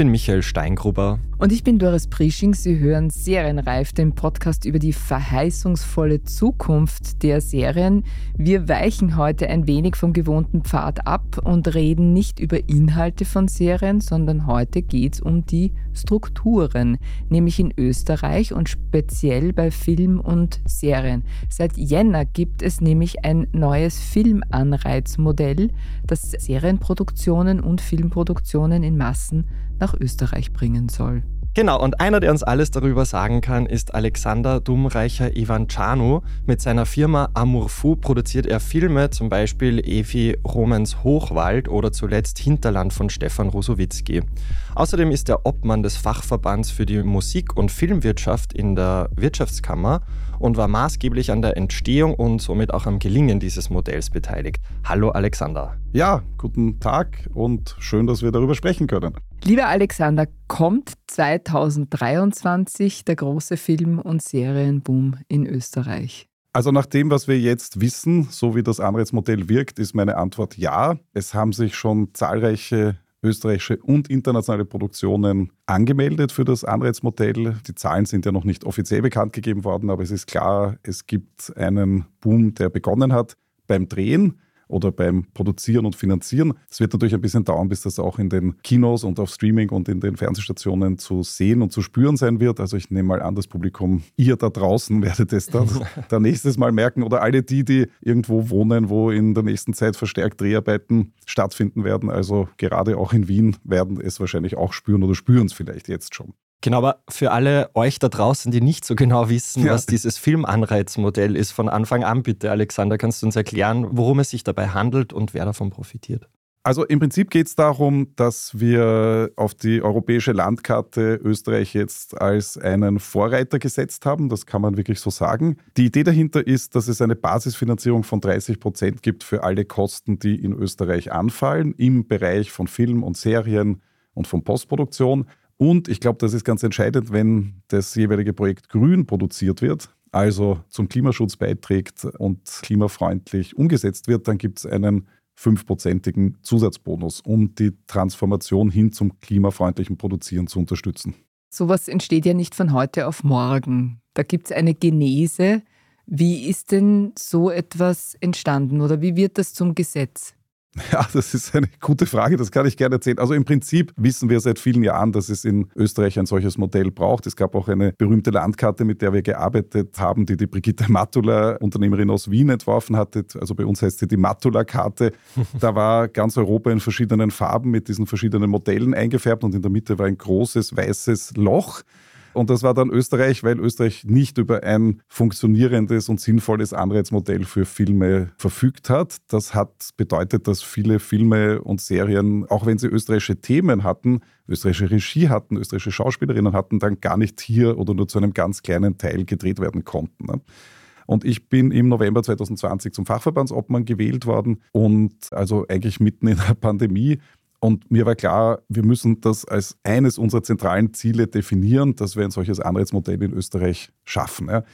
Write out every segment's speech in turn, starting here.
Bin Michael Steingruber. Und ich bin Doris Prisching. Sie hören Serienreif, den Podcast über die verheißungsvolle Zukunft der Serien. Wir weichen heute ein wenig vom gewohnten Pfad ab und reden nicht über Inhalte von Serien, sondern heute geht es um die Strukturen, nämlich in Österreich und speziell bei Film und Serien. Seit Jänner gibt es nämlich ein neues Filmanreizmodell, das Serienproduktionen und Filmproduktionen in Massen nach Österreich bringen soll. Genau, und einer, der uns alles darüber sagen kann, ist Alexander Dumreicher Ivancanu. Mit seiner Firma Amurfu produziert er Filme, zum Beispiel Evi Romans Hochwald oder zuletzt Hinterland von Stefan Rosowitzki. Außerdem ist er Obmann des Fachverbands für die Musik- und Filmwirtschaft in der Wirtschaftskammer und war maßgeblich an der Entstehung und somit auch am Gelingen dieses Modells beteiligt. Hallo Alexander. Ja, guten Tag und schön, dass wir darüber sprechen können. Lieber Alexander, kommt 2023 der große Film- und Serienboom in Österreich? Also nach dem, was wir jetzt wissen, so wie das Anreizmodell wirkt, ist meine Antwort ja. Es haben sich schon zahlreiche österreichische und internationale Produktionen angemeldet für das Anreizmodell. Die Zahlen sind ja noch nicht offiziell bekannt gegeben worden, aber es ist klar, es gibt einen Boom, der begonnen hat beim Drehen oder beim Produzieren und Finanzieren. Es wird natürlich ein bisschen dauern, bis das auch in den Kinos und auf Streaming und in den Fernsehstationen zu sehen und zu spüren sein wird. Also ich nehme mal an, das Publikum, ihr da draußen werdet es dann, dann nächstes Mal merken oder alle die, die irgendwo wohnen, wo in der nächsten Zeit verstärkt Dreharbeiten stattfinden werden. Also gerade auch in Wien werden es wahrscheinlich auch spüren oder spüren es vielleicht jetzt schon. Genau, aber für alle euch da draußen, die nicht so genau wissen, ja. was dieses Filmanreizmodell ist, von Anfang an bitte, Alexander, kannst du uns erklären, worum es sich dabei handelt und wer davon profitiert? Also im Prinzip geht es darum, dass wir auf die europäische Landkarte Österreich jetzt als einen Vorreiter gesetzt haben. Das kann man wirklich so sagen. Die Idee dahinter ist, dass es eine Basisfinanzierung von 30 Prozent gibt für alle Kosten, die in Österreich anfallen, im Bereich von Film und Serien und von Postproduktion. Und ich glaube, das ist ganz entscheidend, wenn das jeweilige Projekt grün produziert wird, also zum Klimaschutz beiträgt und klimafreundlich umgesetzt wird, dann gibt es einen fünfprozentigen Zusatzbonus, um die Transformation hin zum klimafreundlichen Produzieren zu unterstützen. Sowas entsteht ja nicht von heute auf morgen. Da gibt es eine Genese. Wie ist denn so etwas entstanden oder wie wird das zum Gesetz? Ja, das ist eine gute Frage, das kann ich gerne erzählen. Also im Prinzip wissen wir seit vielen Jahren, dass es in Österreich ein solches Modell braucht. Es gab auch eine berühmte Landkarte, mit der wir gearbeitet haben, die die Brigitte Matula, Unternehmerin aus Wien, entworfen hatte. Also bei uns heißt sie die Matula-Karte. Da war ganz Europa in verschiedenen Farben mit diesen verschiedenen Modellen eingefärbt und in der Mitte war ein großes weißes Loch. Und das war dann Österreich, weil Österreich nicht über ein funktionierendes und sinnvolles Anreizmodell für Filme verfügt hat. Das hat bedeutet, dass viele Filme und Serien, auch wenn sie österreichische Themen hatten, österreichische Regie hatten, österreichische Schauspielerinnen hatten, dann gar nicht hier oder nur zu einem ganz kleinen Teil gedreht werden konnten. Ne? Und ich bin im November 2020 zum Fachverbandsobmann gewählt worden und also eigentlich mitten in der Pandemie und mir war klar, wir müssen das als eines unserer zentralen Ziele definieren, dass wir ein solches Anreizmodell in Österreich schaffen. Ja.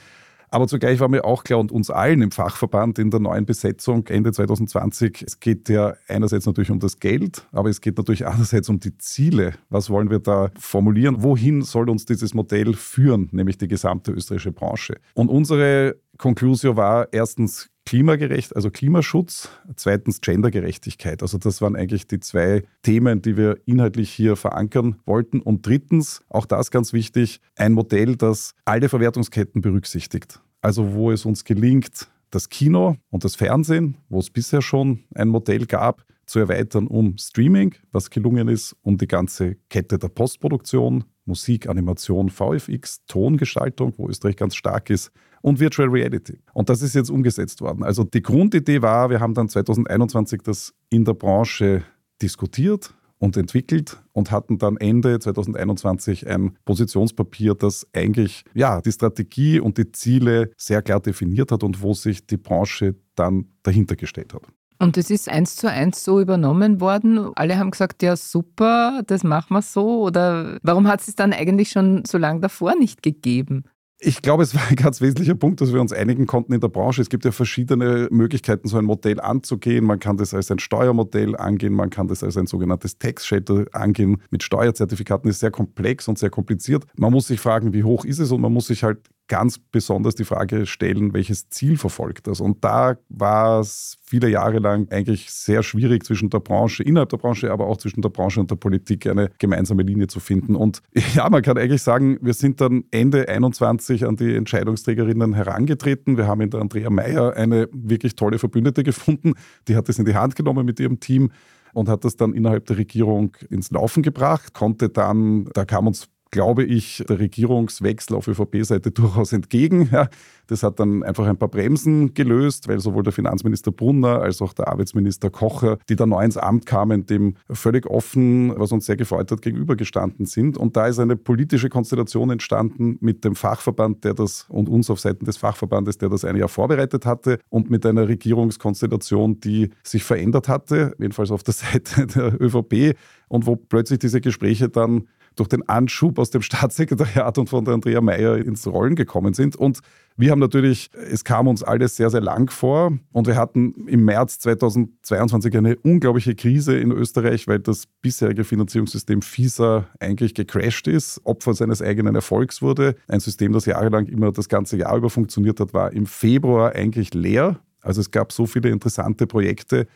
Aber zugleich war mir auch klar und uns allen im Fachverband in der neuen Besetzung Ende 2020, es geht ja einerseits natürlich um das Geld, aber es geht natürlich andererseits um die Ziele. Was wollen wir da formulieren? Wohin soll uns dieses Modell führen, nämlich die gesamte österreichische Branche? Und unsere Conclusio war erstens klimagerecht, also Klimaschutz, zweitens Gendergerechtigkeit. Also das waren eigentlich die zwei Themen, die wir inhaltlich hier verankern wollten. Und drittens, auch das ganz wichtig, ein Modell, das alle Verwertungsketten berücksichtigt. Also wo es uns gelingt, das Kino und das Fernsehen, wo es bisher schon ein Modell gab, zu erweitern um Streaming, was gelungen ist, um die ganze Kette der Postproduktion, Musik, Animation, VFX, Tongestaltung, wo Österreich ganz stark ist, und Virtual Reality. Und das ist jetzt umgesetzt worden. Also die Grundidee war, wir haben dann 2021 das in der Branche diskutiert und entwickelt und hatten dann Ende 2021 ein Positionspapier, das eigentlich ja, die Strategie und die Ziele sehr klar definiert hat und wo sich die Branche dann dahinter gestellt hat. Und es ist eins zu eins so übernommen worden. Alle haben gesagt, ja super, das machen wir so. Oder warum hat es dann eigentlich schon so lange davor nicht gegeben? Ich glaube, es war ein ganz wesentlicher Punkt, dass wir uns einigen konnten in der Branche. Es gibt ja verschiedene Möglichkeiten, so ein Modell anzugehen. Man kann das als ein Steuermodell angehen, man kann das als ein sogenanntes Tax Shelter angehen. Mit Steuerzertifikaten ist sehr komplex und sehr kompliziert. Man muss sich fragen, wie hoch ist es und man muss sich halt ganz besonders die Frage stellen, welches Ziel verfolgt das. Und da war es viele Jahre lang eigentlich sehr schwierig zwischen der Branche, innerhalb der Branche, aber auch zwischen der Branche und der Politik eine gemeinsame Linie zu finden. Und ja, man kann eigentlich sagen, wir sind dann Ende 21 an die Entscheidungsträgerinnen herangetreten. Wir haben in der Andrea Meyer eine wirklich tolle Verbündete gefunden. Die hat es in die Hand genommen mit ihrem Team und hat das dann innerhalb der Regierung ins Laufen gebracht, konnte dann, da kam uns glaube ich, der Regierungswechsel auf ÖVP-Seite durchaus entgegen. Ja, das hat dann einfach ein paar Bremsen gelöst, weil sowohl der Finanzminister Brunner als auch der Arbeitsminister Kocher, die da neu ins Amt kamen, dem völlig offen, was uns sehr gefreut hat, gegenübergestanden sind. Und da ist eine politische Konstellation entstanden mit dem Fachverband, der das und uns auf Seiten des Fachverbandes, der das ein Jahr vorbereitet hatte und mit einer Regierungskonstellation, die sich verändert hatte, jedenfalls auf der Seite der ÖVP und wo plötzlich diese Gespräche dann durch den Anschub aus dem Staatssekretariat und von der Andrea Mayer ins Rollen gekommen sind. Und wir haben natürlich, es kam uns alles sehr, sehr lang vor und wir hatten im März 2022 eine unglaubliche Krise in Österreich, weil das bisherige Finanzierungssystem FISA eigentlich gecrashed ist, Opfer seines eigenen Erfolgs wurde. Ein System, das jahrelang immer das ganze Jahr über funktioniert hat, war im Februar eigentlich leer. Also es gab so viele interessante Projekte,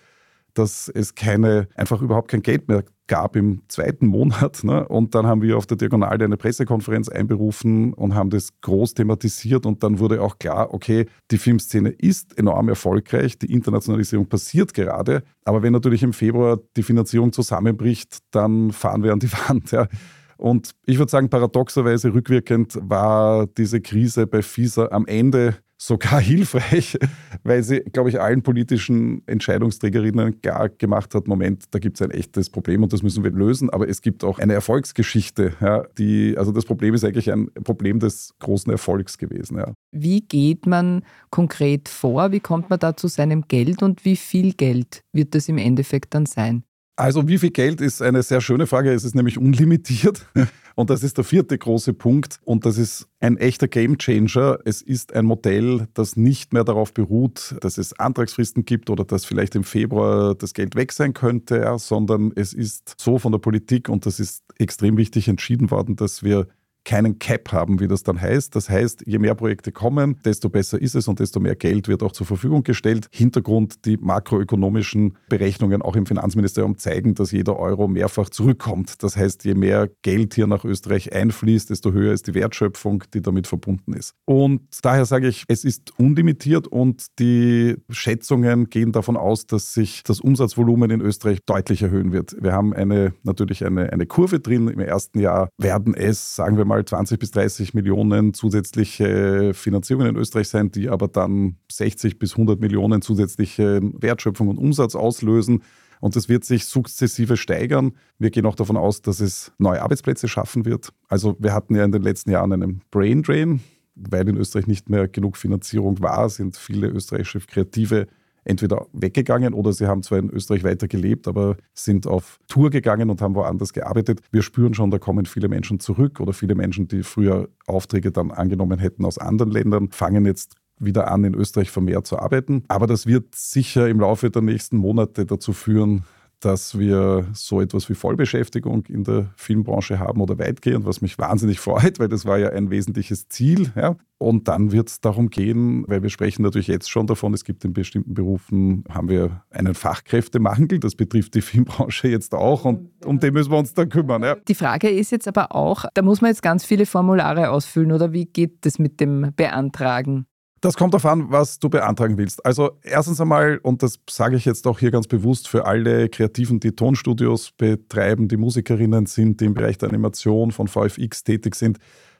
dass es keine, einfach überhaupt kein Geld mehr gab im zweiten Monat. Ne? Und dann haben wir auf der Diagonale eine Pressekonferenz einberufen und haben das groß thematisiert. Und dann wurde auch klar, okay, die Filmszene ist enorm erfolgreich, die Internationalisierung passiert gerade. Aber wenn natürlich im Februar die Finanzierung zusammenbricht, dann fahren wir an die Wand. Ja. Und ich würde sagen, paradoxerweise rückwirkend war diese Krise bei FISA am Ende sogar hilfreich, weil sie, glaube ich, allen politischen Entscheidungsträgerinnen klar gemacht hat, Moment, da gibt es ein echtes Problem und das müssen wir lösen, aber es gibt auch eine Erfolgsgeschichte. Ja, die, also das Problem ist eigentlich ein Problem des großen Erfolgs gewesen. Ja. Wie geht man konkret vor? Wie kommt man da zu seinem Geld und wie viel Geld wird das im Endeffekt dann sein? Also wie viel Geld ist eine sehr schöne Frage. Es ist nämlich unlimitiert. Und das ist der vierte große Punkt. Und das ist ein echter Gamechanger. Es ist ein Modell, das nicht mehr darauf beruht, dass es Antragsfristen gibt oder dass vielleicht im Februar das Geld weg sein könnte, sondern es ist so von der Politik, und das ist extrem wichtig, entschieden worden, dass wir keinen Cap haben, wie das dann heißt. Das heißt, je mehr Projekte kommen, desto besser ist es und desto mehr Geld wird auch zur Verfügung gestellt. Hintergrund, die makroökonomischen Berechnungen auch im Finanzministerium zeigen, dass jeder Euro mehrfach zurückkommt. Das heißt, je mehr Geld hier nach Österreich einfließt, desto höher ist die Wertschöpfung, die damit verbunden ist. Und daher sage ich, es ist unlimitiert und die Schätzungen gehen davon aus, dass sich das Umsatzvolumen in Österreich deutlich erhöhen wird. Wir haben eine, natürlich eine, eine Kurve drin. Im ersten Jahr werden es, sagen wir mal 20 bis 30 Millionen zusätzliche Finanzierungen in Österreich sein, die aber dann 60 bis 100 Millionen zusätzliche Wertschöpfung und Umsatz auslösen. Und das wird sich sukzessive steigern. Wir gehen auch davon aus, dass es neue Arbeitsplätze schaffen wird. Also wir hatten ja in den letzten Jahren einen Brain Drain, weil in Österreich nicht mehr genug Finanzierung war, sind viele österreichische Kreative entweder weggegangen oder sie haben zwar in Österreich weiter gelebt, aber sind auf Tour gegangen und haben woanders gearbeitet. Wir spüren schon, da kommen viele Menschen zurück oder viele Menschen, die früher Aufträge dann angenommen hätten aus anderen Ländern, fangen jetzt wieder an, in Österreich vermehrt zu arbeiten. Aber das wird sicher im Laufe der nächsten Monate dazu führen, dass wir so etwas wie Vollbeschäftigung in der Filmbranche haben oder weitgehend, was mich wahnsinnig freut, weil das war ja ein wesentliches Ziel. Ja. Und dann wird es darum gehen, weil wir sprechen natürlich jetzt schon davon, es gibt in bestimmten Berufen, haben wir einen Fachkräftemangel, das betrifft die Filmbranche jetzt auch und um den müssen wir uns dann kümmern. Ja. Die Frage ist jetzt aber auch, da muss man jetzt ganz viele Formulare ausfüllen oder wie geht das mit dem Beantragen? Das kommt darauf an, was du beantragen willst. Also erstens einmal, und das sage ich jetzt auch hier ganz bewusst für alle Kreativen, die Tonstudios betreiben, die Musikerinnen sind, die im Bereich der Animation von VFX tätig sind,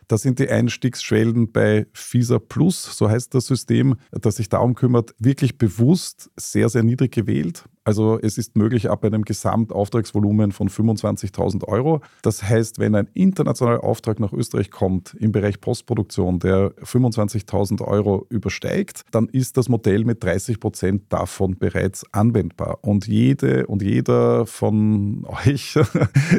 da sind die Einstiegsschwellen bei FISA Plus, so heißt das System, das sich darum kümmert, wirklich bewusst sehr, sehr niedrig gewählt. Also es ist möglich ab einem Gesamtauftragsvolumen von 25.000 Euro. Das heißt, wenn ein internationaler Auftrag nach Österreich kommt im Bereich Postproduktion, der 25.000 Euro übersteigt, dann ist das Modell mit 30 Prozent davon bereits anwendbar. Und jede und jeder von euch,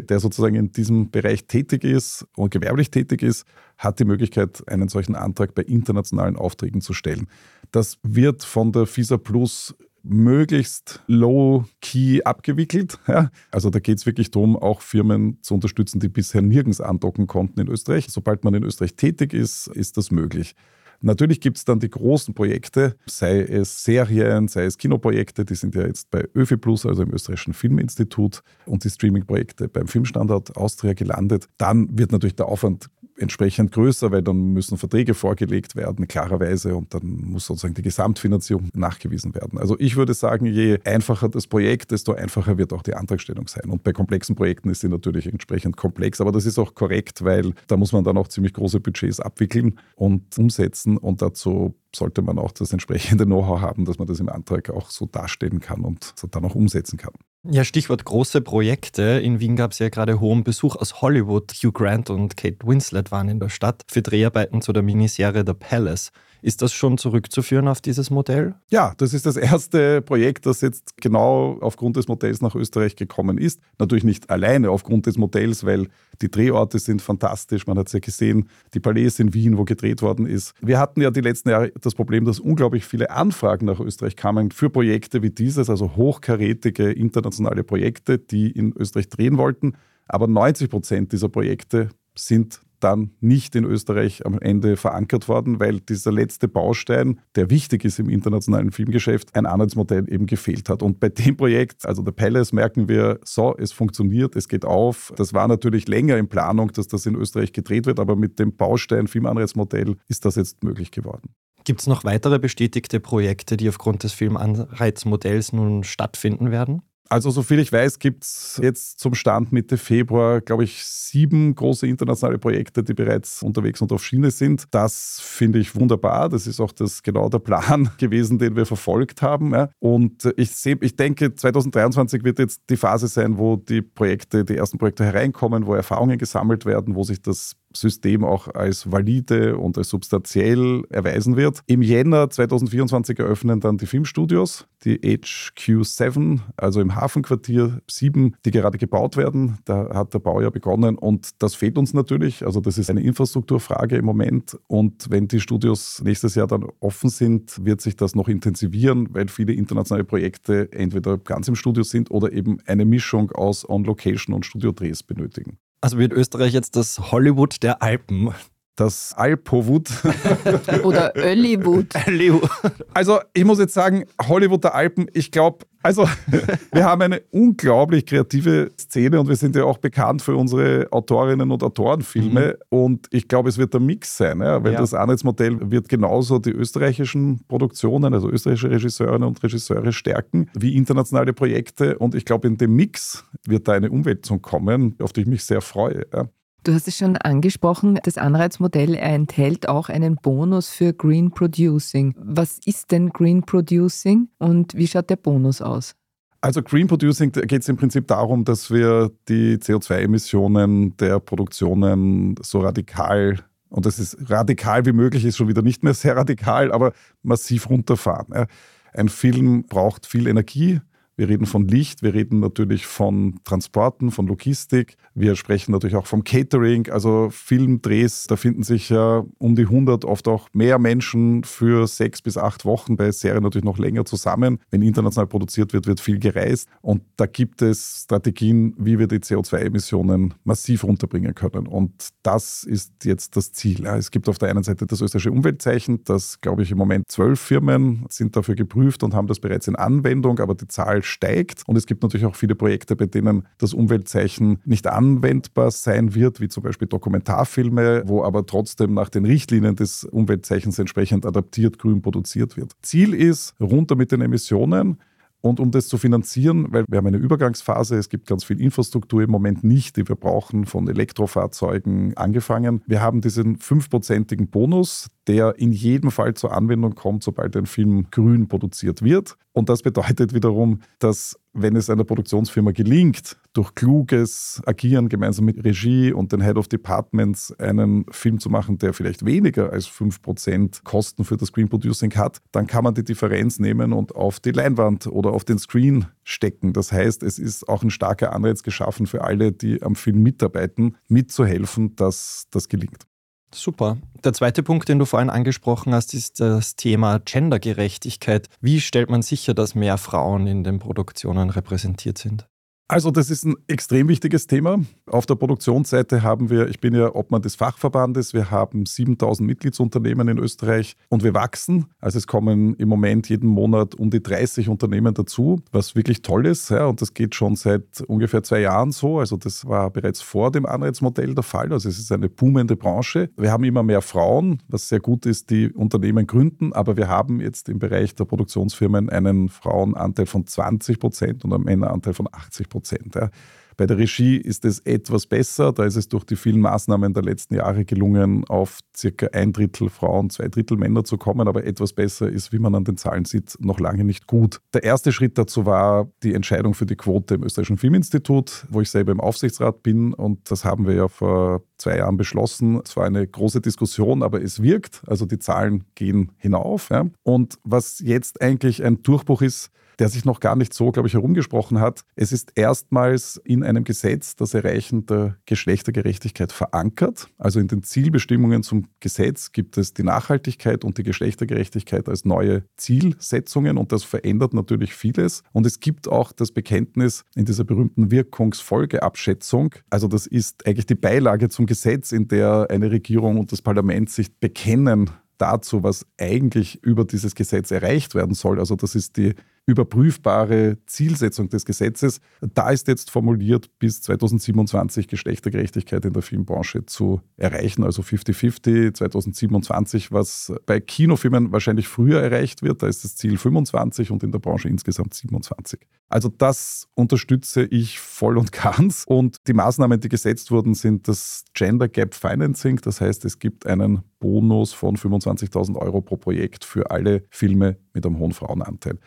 der sozusagen in diesem Bereich tätig ist und gewerblich tätig ist, hat die Möglichkeit, einen solchen Antrag bei internationalen Aufträgen zu stellen. Das wird von der FISA Plus möglichst low-key abgewickelt. Ja. Also da geht es wirklich darum, auch Firmen zu unterstützen, die bisher nirgends andocken konnten in Österreich. Sobald man in Österreich tätig ist, ist das möglich. Natürlich gibt es dann die großen Projekte, sei es Serien, sei es Kinoprojekte, die sind ja jetzt bei ÖFI Plus, also im Österreichischen Filminstitut, und die Streaming-Projekte beim Filmstandard Austria gelandet. Dann wird natürlich der Aufwand entsprechend größer, weil dann müssen Verträge vorgelegt werden, klarerweise, und dann muss sozusagen die Gesamtfinanzierung nachgewiesen werden. Also ich würde sagen, je einfacher das Projekt, desto einfacher wird auch die Antragstellung sein. Und bei komplexen Projekten ist sie natürlich entsprechend komplex, aber das ist auch korrekt, weil da muss man dann auch ziemlich große Budgets abwickeln und umsetzen und dazu sollte man auch das entsprechende Know-how haben, dass man das im Antrag auch so darstellen kann und dann auch umsetzen kann. Ja, Stichwort große Projekte. In Wien gab es ja gerade hohen Besuch aus Hollywood. Hugh Grant und Kate Winslet waren in der Stadt für Dreharbeiten zu der Miniserie The Palace. Ist das schon zurückzuführen auf dieses Modell? Ja, das ist das erste Projekt, das jetzt genau aufgrund des Modells nach Österreich gekommen ist. Natürlich nicht alleine aufgrund des Modells, weil die Drehorte sind fantastisch. Man hat es ja gesehen, die Palais in Wien, wo gedreht worden ist. Wir hatten ja die letzten Jahre das Problem, dass unglaublich viele Anfragen nach Österreich kamen für Projekte wie dieses, also hochkarätige internationale Projekte, die in Österreich drehen wollten. Aber 90 Prozent dieser Projekte sind dann nicht in Österreich am Ende verankert worden, weil dieser letzte Baustein, der wichtig ist im internationalen Filmgeschäft, ein Anhaltsmodell eben gefehlt hat. Und bei dem Projekt, also der Palace, merken wir, so, es funktioniert, es geht auf. Das war natürlich länger in Planung, dass das in Österreich gedreht wird, aber mit dem Baustein Filmanreizmodell ist das jetzt möglich geworden. Gibt es noch weitere bestätigte Projekte, die aufgrund des Filmanreizmodells nun stattfinden werden? Also, soviel ich weiß, gibt es jetzt zum Stand Mitte Februar, glaube ich, sieben große internationale Projekte, die bereits unterwegs und auf Schiene sind. Das finde ich wunderbar. Das ist auch das genau der Plan gewesen, den wir verfolgt haben. Ja. Und ich, seh, ich denke, 2023 wird jetzt die Phase sein, wo die Projekte, die ersten Projekte hereinkommen, wo Erfahrungen gesammelt werden, wo sich das System auch als valide und als substanziell erweisen wird. Im Jänner 2024 eröffnen dann die Filmstudios, die HQ7, also im Hafenquartier 7, die gerade gebaut werden. Da hat der Bau ja begonnen und das fehlt uns natürlich. Also das ist eine Infrastrukturfrage im Moment und wenn die Studios nächstes Jahr dann offen sind, wird sich das noch intensivieren, weil viele internationale Projekte entweder ganz im Studio sind oder eben eine Mischung aus On-Location und Studiodrehs benötigen. Also wird Österreich jetzt das Hollywood der Alpen? Das Alpovud. Oder Öllywood. Also ich muss jetzt sagen, Hollywood der Alpen, ich glaube, also wir haben eine unglaublich kreative Szene und wir sind ja auch bekannt für unsere Autorinnen und Autorenfilme mhm. und ich glaube, es wird der Mix sein, ja, weil ja. das Anreizmodell wird genauso die österreichischen Produktionen, also österreichische Regisseurinnen und Regisseure stärken, wie internationale Projekte und ich glaube, in dem Mix wird da eine Umwälzung kommen, auf die ich mich sehr freue. Ja. Du hast es schon angesprochen, das Anreizmodell enthält auch einen Bonus für Green Producing. Was ist denn Green Producing und wie schaut der Bonus aus? Also Green Producing geht es im Prinzip darum, dass wir die CO2-Emissionen der Produktionen so radikal, und das ist radikal wie möglich, ist schon wieder nicht mehr sehr radikal, aber massiv runterfahren. Ein Film braucht viel Energie, wir reden von Licht, wir reden natürlich von Transporten, von Logistik. Wir sprechen natürlich auch vom Catering, also Filmdrehs. Da finden sich ja um die 100, oft auch mehr Menschen für sechs bis acht Wochen, bei Serien natürlich noch länger zusammen. Wenn international produziert wird, wird viel gereist. Und da gibt es Strategien, wie wir die CO2-Emissionen massiv runterbringen können. Und das ist jetzt das Ziel. Es gibt auf der einen Seite das österreichische Umweltzeichen, das, glaube ich, im Moment zwölf Firmen sind dafür geprüft und haben das bereits in Anwendung, aber die Zahl steigt. Und es gibt natürlich auch viele Projekte, bei denen das Umweltzeichen nicht anwendbar sein wird, wie zum Beispiel Dokumentarfilme, wo aber trotzdem nach den Richtlinien des Umweltzeichens entsprechend adaptiert grün produziert wird. Ziel ist, runter mit den Emissionen. Und um das zu finanzieren, weil wir haben eine Übergangsphase, es gibt ganz viel Infrastruktur im Moment nicht, die wir brauchen, von Elektrofahrzeugen angefangen. Wir haben diesen fünfprozentigen Bonus, der in jedem Fall zur Anwendung kommt, sobald ein Film grün produziert wird. Und das bedeutet wiederum, dass wenn es einer Produktionsfirma gelingt, durch kluges Agieren gemeinsam mit Regie und den Head of Departments einen Film zu machen, der vielleicht weniger als 5% Kosten für das Screen Producing hat, dann kann man die Differenz nehmen und auf die Leinwand oder auf den Screen stecken. Das heißt, es ist auch ein starker Anreiz geschaffen für alle, die am Film mitarbeiten, mitzuhelfen, dass das gelingt. Super. Der zweite Punkt, den du vorhin angesprochen hast, ist das Thema Gendergerechtigkeit. Wie stellt man sicher, dass mehr Frauen in den Produktionen repräsentiert sind? Also das ist ein extrem wichtiges Thema. Auf der Produktionsseite haben wir, ich bin ja Obmann des Fachverbandes, wir haben 7000 Mitgliedsunternehmen in Österreich und wir wachsen. Also es kommen im Moment jeden Monat um die 30 Unternehmen dazu, was wirklich toll ist. Ja, und das geht schon seit ungefähr zwei Jahren so. Also das war bereits vor dem Anreizmodell der Fall. Also es ist eine boomende Branche. Wir haben immer mehr Frauen, was sehr gut ist, die Unternehmen gründen. Aber wir haben jetzt im Bereich der Produktionsfirmen einen Frauenanteil von 20 Prozent und einen Männeranteil von 80 Prozent. Prozent. Ja. Bei der Regie ist es etwas besser. Da ist es durch die vielen Maßnahmen der letzten Jahre gelungen, auf circa ein Drittel Frauen, zwei Drittel Männer zu kommen. Aber etwas besser ist, wie man an den Zahlen sieht, noch lange nicht gut. Der erste Schritt dazu war die Entscheidung für die Quote im Österreichischen Filminstitut, wo ich selber im Aufsichtsrat bin. Und das haben wir ja vor zwei Jahren beschlossen. Es war eine große Diskussion, aber es wirkt. Also die Zahlen gehen hinauf. Ja. Und was jetzt eigentlich ein Durchbruch ist, der sich noch gar nicht so, glaube ich, herumgesprochen hat. Es ist erstmals in einem Gesetz das Erreichen der Geschlechtergerechtigkeit verankert. Also in den Zielbestimmungen zum Gesetz gibt es die Nachhaltigkeit und die Geschlechtergerechtigkeit als neue Zielsetzungen und das verändert natürlich vieles. Und es gibt auch das Bekenntnis in dieser berühmten Wirkungsfolgeabschätzung. Also das ist eigentlich die Beilage zum Gesetz, in der eine Regierung und das Parlament sich bekennen dazu, was eigentlich über dieses Gesetz erreicht werden soll. Also das ist die überprüfbare Zielsetzung des Gesetzes. Da ist jetzt formuliert, bis 2027 Geschlechtergerechtigkeit in der Filmbranche zu erreichen, also 50-50, 2027, was bei Kinofilmen wahrscheinlich früher erreicht wird. Da ist das Ziel 25 und in der Branche insgesamt 27. Also das unterstütze ich voll und ganz. Und die Maßnahmen, die gesetzt wurden, sind das Gender Gap Financing. Das heißt, es gibt einen Bonus von 25.000 Euro pro Projekt für alle Filme mit einem hohen Frauenanteil.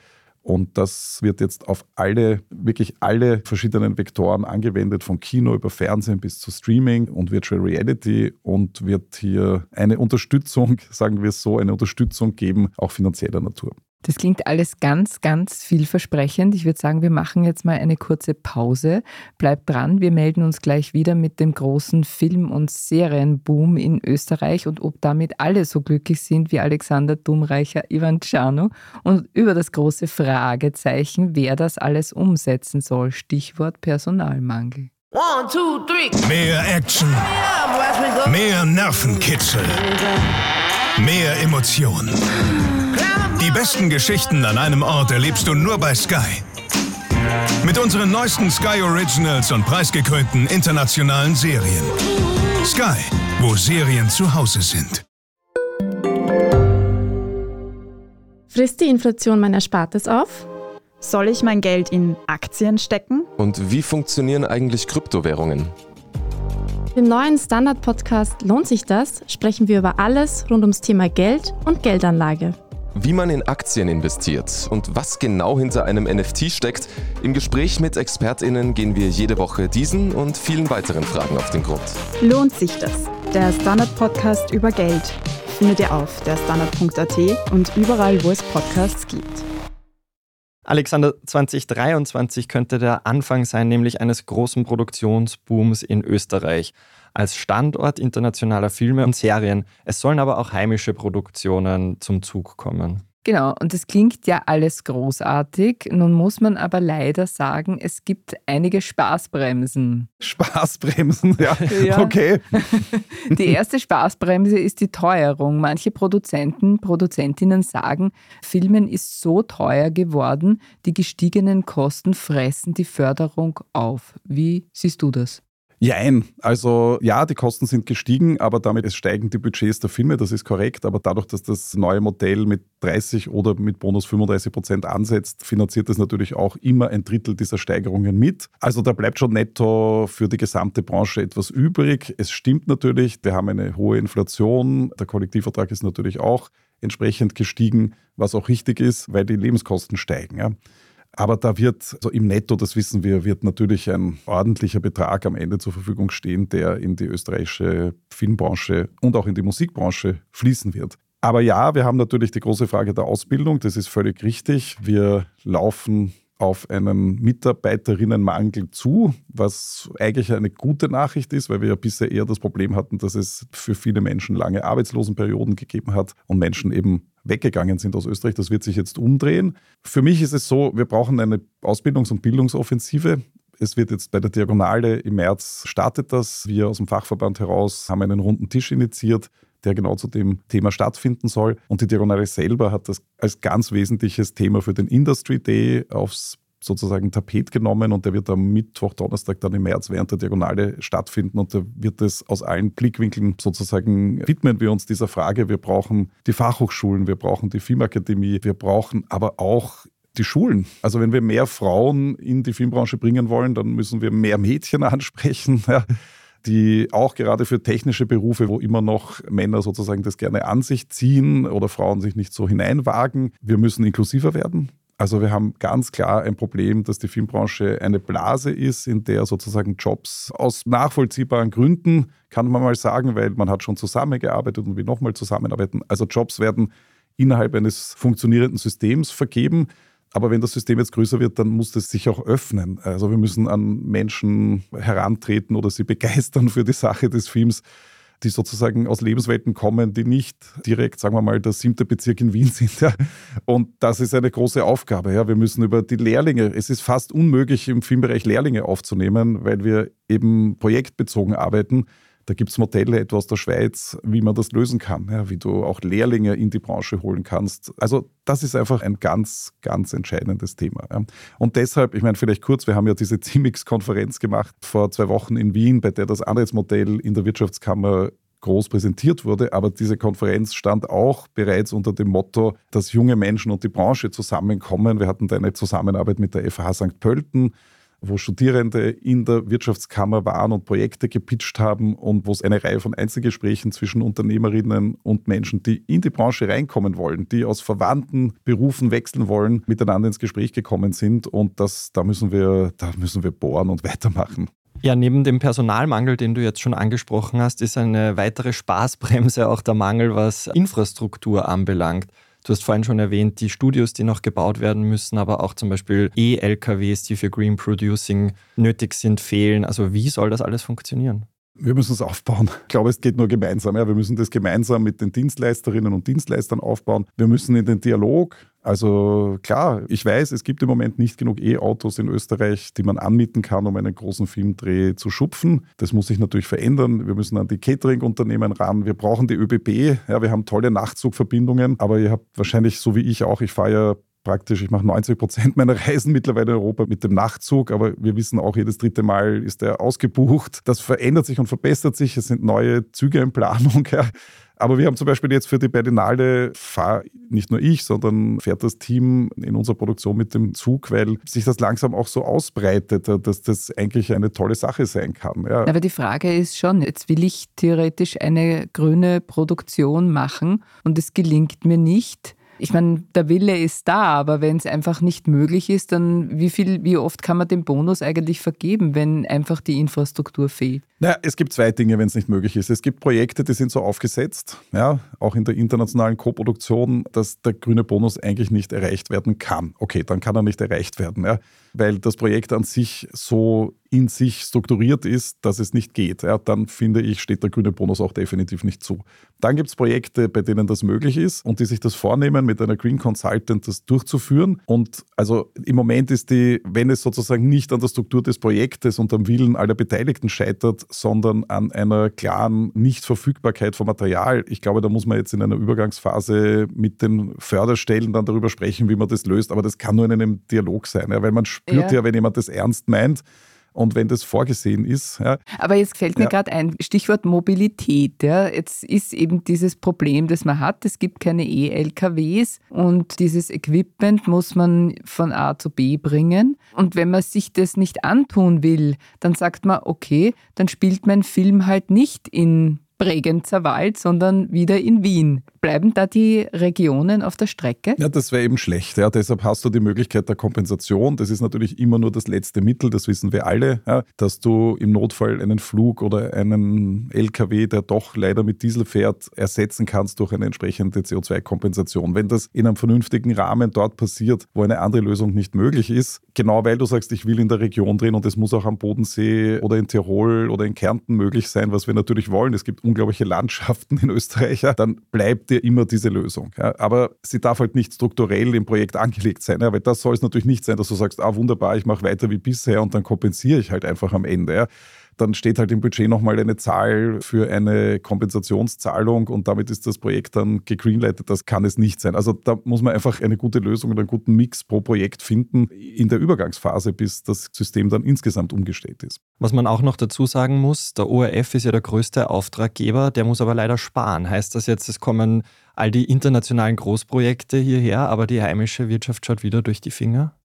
Und das wird jetzt auf alle, wirklich alle verschiedenen Vektoren angewendet, von Kino über Fernsehen bis zu Streaming und Virtual Reality und wird hier eine Unterstützung, sagen wir es so, eine Unterstützung geben, auch finanzieller Natur. Das klingt alles ganz, ganz vielversprechend. Ich würde sagen, wir machen jetzt mal eine kurze Pause. Bleibt dran, wir melden uns gleich wieder mit dem großen Film- und Serienboom in Österreich und ob damit alle so glücklich sind wie Alexander Dumreicher, Ivan Czarno und über das große Fragezeichen, wer das alles umsetzen soll. Stichwort Personalmangel. One, two, three. Mehr Action. Mehr Nervenkitzel. Mehr Emotionen. Die besten Geschichten an einem Ort erlebst du nur bei Sky. Mit unseren neuesten Sky Originals und preisgekrönten internationalen Serien. Sky, wo Serien zu Hause sind. Frisst die Inflation mein Erspartes auf? Soll ich mein Geld in Aktien stecken? Und wie funktionieren eigentlich Kryptowährungen? Im neuen Standard-Podcast Lohnt sich das? sprechen wir über alles rund ums Thema Geld und Geldanlage wie man in Aktien investiert und was genau hinter einem NFT steckt. Im Gespräch mit ExpertInnen gehen wir jede Woche diesen und vielen weiteren Fragen auf den Grund. Lohnt sich das? Der Standard-Podcast über Geld findet ihr auf der Standard.at und überall, wo es Podcasts gibt. Alexander, 2023 könnte der Anfang sein, nämlich eines großen Produktionsbooms in Österreich als Standort internationaler Filme und Serien. Es sollen aber auch heimische Produktionen zum Zug kommen. Genau, und das klingt ja alles großartig. Nun muss man aber leider sagen, es gibt einige Spaßbremsen. Spaßbremsen, ja, ja. okay. Die erste Spaßbremse ist die Teuerung. Manche Produzenten, Produzentinnen sagen, Filmen ist so teuer geworden, die gestiegenen Kosten fressen die Förderung auf. Wie siehst du das? Jein. Also ja, die Kosten sind gestiegen, aber damit es steigen die Budgets der Filme, das ist korrekt. Aber dadurch, dass das neue Modell mit 30 oder mit Bonus 35 Prozent ansetzt, finanziert das natürlich auch immer ein Drittel dieser Steigerungen mit. Also da bleibt schon netto für die gesamte Branche etwas übrig. Es stimmt natürlich, wir haben eine hohe Inflation. Der Kollektivvertrag ist natürlich auch entsprechend gestiegen, was auch richtig ist, weil die Lebenskosten steigen. Ja. Aber da wird also im Netto, das wissen wir, wird natürlich ein ordentlicher Betrag am Ende zur Verfügung stehen, der in die österreichische Filmbranche und auch in die Musikbranche fließen wird. Aber ja, wir haben natürlich die große Frage der Ausbildung, das ist völlig richtig. Wir laufen auf einen Mitarbeiterinnenmangel zu, was eigentlich eine gute Nachricht ist, weil wir ja bisher eher das Problem hatten, dass es für viele Menschen lange Arbeitslosenperioden gegeben hat und Menschen eben weggegangen sind aus Österreich. Das wird sich jetzt umdrehen. Für mich ist es so, wir brauchen eine Ausbildungs- und Bildungsoffensive. Es wird jetzt bei der Diagonale im März startet das. Wir aus dem Fachverband heraus haben einen runden Tisch initiiert, der genau zu dem Thema stattfinden soll. Und die Diagonale selber hat das als ganz wesentliches Thema für den Industry Day aufs sozusagen Tapet genommen und der wird am Mittwoch, Donnerstag dann im März während der Diagonale stattfinden und da wird es aus allen Blickwinkeln sozusagen widmen wir uns dieser Frage. Wir brauchen die Fachhochschulen, wir brauchen die Filmakademie, wir brauchen aber auch die Schulen. Also wenn wir mehr Frauen in die Filmbranche bringen wollen, dann müssen wir mehr Mädchen ansprechen. Ja die auch gerade für technische Berufe, wo immer noch Männer sozusagen das gerne an sich ziehen oder Frauen sich nicht so hineinwagen. Wir müssen inklusiver werden. Also wir haben ganz klar ein Problem, dass die Filmbranche eine Blase ist, in der sozusagen Jobs aus nachvollziehbaren Gründen, kann man mal sagen, weil man hat schon zusammengearbeitet und will nochmal zusammenarbeiten. Also Jobs werden innerhalb eines funktionierenden Systems vergeben. Aber wenn das System jetzt größer wird, dann muss es sich auch öffnen. Also wir müssen an Menschen herantreten oder sie begeistern für die Sache des Films die sozusagen aus Lebenswelten kommen, die nicht direkt, sagen wir mal, der siebte Bezirk in Wien sind. Ja. Und das ist eine große Aufgabe. Ja. Wir müssen über die Lehrlinge, es ist fast unmöglich, im Filmbereich Lehrlinge aufzunehmen, weil wir eben projektbezogen arbeiten. Da gibt es Modelle etwa aus der Schweiz, wie man das lösen kann, ja, wie du auch Lehrlinge in die Branche holen kannst. Also das ist einfach ein ganz, ganz entscheidendes Thema. Ja. Und deshalb, ich meine, vielleicht kurz, wir haben ja diese CIMIX-Konferenz gemacht vor zwei Wochen in Wien, bei der das Anreizmodell in der Wirtschaftskammer groß präsentiert wurde, aber diese Konferenz stand auch bereits unter dem Motto, dass junge Menschen und die Branche zusammenkommen. Wir hatten da eine Zusammenarbeit mit der FH St. Pölten, wo Studierende in der Wirtschaftskammer waren und Projekte gepitcht haben und wo es eine Reihe von Einzelgesprächen zwischen Unternehmerinnen und Menschen, die in die Branche reinkommen wollen, die aus verwandten Berufen wechseln wollen, miteinander ins Gespräch gekommen sind. Und das, da müssen wir, da müssen wir bohren und weitermachen. Ja, neben dem Personalmangel, den du jetzt schon angesprochen hast, ist eine weitere Spaßbremse auch der Mangel, was Infrastruktur anbelangt. Du hast vorhin schon erwähnt, die Studios, die noch gebaut werden müssen, aber auch zum Beispiel E-LKWs, die für Green Producing nötig sind, fehlen. Also wie soll das alles funktionieren? Wir müssen es aufbauen. Ich glaube, es geht nur gemeinsam. Ja. Wir müssen das gemeinsam mit den Dienstleisterinnen und Dienstleistern aufbauen. Wir müssen in den Dialog. Also klar, ich weiß, es gibt im Moment nicht genug E-Autos in Österreich, die man anmieten kann, um einen großen Filmdreh zu schupfen. Das muss sich natürlich verändern. Wir müssen an die Catering-Unternehmen ran. Wir brauchen die ÖBB. Ja, wir haben tolle Nachtzugverbindungen, aber ihr habt wahrscheinlich, so wie ich auch, ich fahre ja praktisch, ich mache 90 Prozent meiner Reisen mittlerweile in Europa mit dem Nachtzug, aber wir wissen auch, jedes dritte Mal ist er ausgebucht. Das verändert sich und verbessert sich. Es sind neue Züge in Planung. Ja. Aber wir haben zum Beispiel jetzt für die Berlinale, fahre nicht nur ich, sondern fährt das Team in unserer Produktion mit dem Zug, weil sich das langsam auch so ausbreitet, dass das eigentlich eine tolle Sache sein kann. Ja. Aber die Frage ist schon, jetzt will ich theoretisch eine grüne Produktion machen und es gelingt mir nicht ich meine, der Wille ist da, aber wenn es einfach nicht möglich ist, dann wie viel, wie oft kann man den Bonus eigentlich vergeben, wenn einfach die Infrastruktur fehlt? Naja, es gibt zwei Dinge, wenn es nicht möglich ist. Es gibt Projekte, die sind so aufgesetzt, ja, auch in der internationalen Koproduktion, dass der grüne Bonus eigentlich nicht erreicht werden kann. Okay, dann kann er nicht erreicht werden, ja, weil das Projekt an sich so in sich strukturiert ist, dass es nicht geht, ja, dann finde ich, steht der grüne Bonus auch definitiv nicht zu. Dann gibt es Projekte, bei denen das möglich ist und die sich das vornehmen, mit einer Green Consultant das durchzuführen. Und also im Moment ist die, wenn es sozusagen nicht an der Struktur des Projektes und am Willen aller Beteiligten scheitert, sondern an einer klaren Nichtverfügbarkeit von Material. Ich glaube, da muss man jetzt in einer Übergangsphase mit den Förderstellen dann darüber sprechen, wie man das löst. Aber das kann nur in einem Dialog sein, ja, weil man spürt ja, ja wenn jemand das ernst meint, Und wenn das vorgesehen ist. Ja, Aber jetzt fällt mir ja. gerade ein Stichwort Mobilität. Ja. Jetzt ist eben dieses Problem, das man hat. Es gibt keine E-LKWs und dieses Equipment muss man von A zu B bringen. Und wenn man sich das nicht antun will, dann sagt man, okay, dann spielt mein Film halt nicht in Bregenzer Wald, sondern wieder in Wien. Bleiben da die Regionen auf der Strecke? Ja, das wäre eben schlecht. Ja. Deshalb hast du die Möglichkeit der Kompensation. Das ist natürlich immer nur das letzte Mittel, das wissen wir alle, ja, dass du im Notfall einen Flug oder einen LKW, der doch leider mit Diesel fährt, ersetzen kannst durch eine entsprechende CO2-Kompensation. Wenn das in einem vernünftigen Rahmen dort passiert, wo eine andere Lösung nicht möglich ist, genau weil du sagst, ich will in der Region drehen und es muss auch am Bodensee oder in Tirol oder in Kärnten möglich sein, was wir natürlich wollen. Es gibt unglaubliche Landschaften in Österreich, dann bleibt dir immer diese Lösung. Ja. Aber sie darf halt nicht strukturell im Projekt angelegt sein, ja, weil das soll es natürlich nicht sein, dass du sagst, ah wunderbar, ich mache weiter wie bisher und dann kompensiere ich halt einfach am Ende. Dann steht halt im Budget nochmal eine Zahl für eine Kompensationszahlung und damit ist das Projekt dann gegreenlightet. Das kann es nicht sein. Also da muss man einfach eine gute Lösung und einen guten Mix pro Projekt finden in der Übergangsphase, bis das System dann insgesamt umgestellt ist. Was man auch noch dazu sagen muss, der ORF ist ja der größte Auftraggeber, der muss aber leider sparen. Heißt das jetzt, es kommen all die internationalen Großprojekte hierher, aber die heimische Wirtschaft schaut wieder durch die Finger?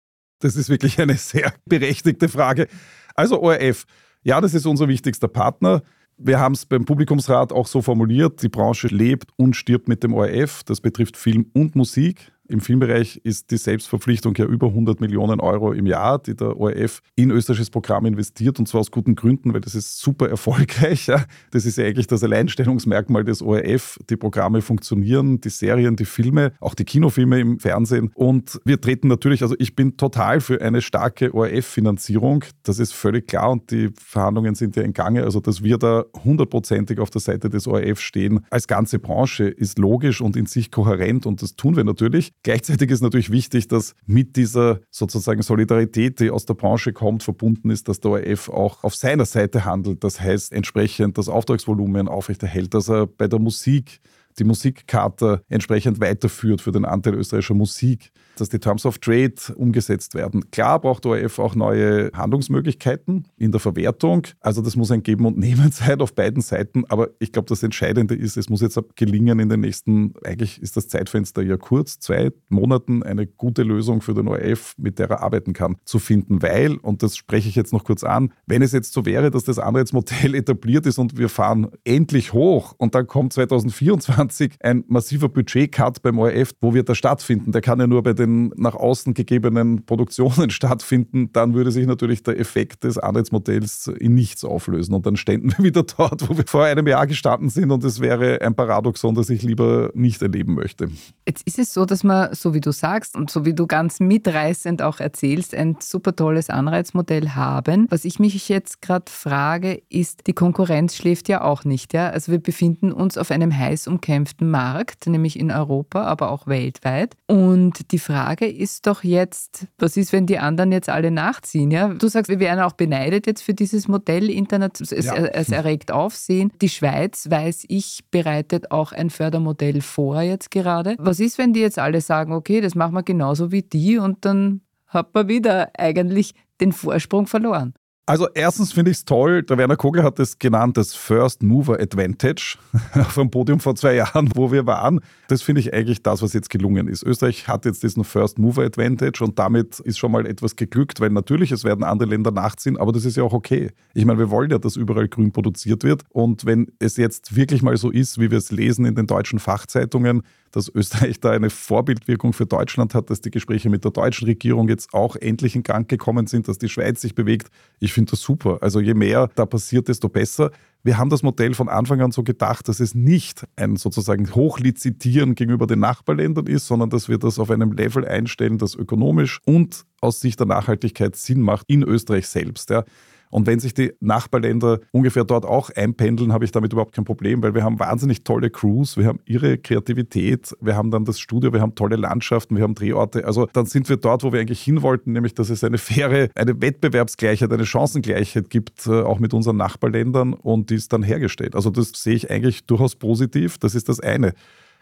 Das ist wirklich eine sehr berechtigte Frage. Also ORF, ja, das ist unser wichtigster Partner. Wir haben es beim Publikumsrat auch so formuliert, die Branche lebt und stirbt mit dem ORF. Das betrifft Film und Musik. Im Filmbereich ist die Selbstverpflichtung ja über 100 Millionen Euro im Jahr, die der ORF in österreichisches Programm investiert und zwar aus guten Gründen, weil das ist super erfolgreich. Ja. Das ist ja eigentlich das Alleinstellungsmerkmal des ORF. Die Programme funktionieren, die Serien, die Filme, auch die Kinofilme im Fernsehen. Und wir treten natürlich, also ich bin total für eine starke ORF-Finanzierung. Das ist völlig klar und die Verhandlungen sind ja in Gange. Also, dass wir da hundertprozentig auf der Seite des ORF stehen als ganze Branche, ist logisch und in sich kohärent und das tun wir natürlich. Gleichzeitig ist natürlich wichtig, dass mit dieser sozusagen Solidarität, die aus der Branche kommt, verbunden ist, dass der ORF auch auf seiner Seite handelt. Das heißt, entsprechend das Auftragsvolumen aufrechterhält, dass er bei der Musik die Musikkarte entsprechend weiterführt für den Anteil österreichischer Musik dass die Terms of Trade umgesetzt werden. Klar braucht ORF auch neue Handlungsmöglichkeiten in der Verwertung. Also das muss ein Geben und Nehmen sein auf beiden Seiten. Aber ich glaube, das Entscheidende ist, es muss jetzt gelingen in den nächsten, eigentlich ist das Zeitfenster ja kurz, zwei Monaten eine gute Lösung für den ORF, mit der er arbeiten kann, zu finden. Weil, und das spreche ich jetzt noch kurz an, wenn es jetzt so wäre, dass das Anreizmodell etabliert ist und wir fahren endlich hoch und dann kommt 2024 ein massiver Budgetcut beim ORF, wo wird der stattfinden? Der kann ja nur bei den den nach außen gegebenen Produktionen stattfinden, dann würde sich natürlich der Effekt des Anreizmodells in nichts auflösen. Und dann ständen wir wieder dort, wo wir vor einem Jahr gestanden sind. Und es wäre ein Paradoxon, das ich lieber nicht erleben möchte. Jetzt ist es so, dass man, so wie du sagst und so wie du ganz mitreißend auch erzählst, ein super tolles Anreizmodell haben. Was ich mich jetzt gerade frage, ist, die Konkurrenz schläft ja auch nicht. Ja? Also wir befinden uns auf einem heiß umkämpften Markt, nämlich in Europa, aber auch weltweit. Und die Frage, Frage ist doch jetzt, was ist, wenn die anderen jetzt alle nachziehen? Ja? Du sagst, wir werden auch beneidet jetzt für dieses Modell Internet. Es, ja. es erregt Aufsehen. Die Schweiz, weiß ich, bereitet auch ein Fördermodell vor jetzt gerade. Was ist, wenn die jetzt alle sagen, okay, das machen wir genauso wie die und dann hat man wieder eigentlich den Vorsprung verloren? Also erstens finde ich es toll, der Werner Kogler hat es genannt, das First Mover Advantage auf dem Podium vor zwei Jahren, wo wir waren. Das finde ich eigentlich das, was jetzt gelungen ist. Österreich hat jetzt diesen First Mover Advantage und damit ist schon mal etwas geglückt, weil natürlich es werden andere Länder nachziehen, aber das ist ja auch okay. Ich meine, wir wollen ja, dass überall grün produziert wird und wenn es jetzt wirklich mal so ist, wie wir es lesen in den deutschen Fachzeitungen, dass Österreich da eine Vorbildwirkung für Deutschland hat, dass die Gespräche mit der deutschen Regierung jetzt auch endlich in Gang gekommen sind, dass die Schweiz sich bewegt. Ich finde das super. Also je mehr da passiert, desto besser. Wir haben das Modell von Anfang an so gedacht, dass es nicht ein sozusagen Hochlizitieren gegenüber den Nachbarländern ist, sondern dass wir das auf einem Level einstellen, das ökonomisch und aus Sicht der Nachhaltigkeit Sinn macht in Österreich selbst. Ja. Und wenn sich die Nachbarländer ungefähr dort auch einpendeln, habe ich damit überhaupt kein Problem, weil wir haben wahnsinnig tolle Crews, wir haben ihre Kreativität, wir haben dann das Studio, wir haben tolle Landschaften, wir haben Drehorte. Also dann sind wir dort, wo wir eigentlich hin wollten, nämlich dass es eine faire, eine Wettbewerbsgleichheit, eine Chancengleichheit gibt, äh, auch mit unseren Nachbarländern und die ist dann hergestellt. Also das sehe ich eigentlich durchaus positiv. Das ist das eine.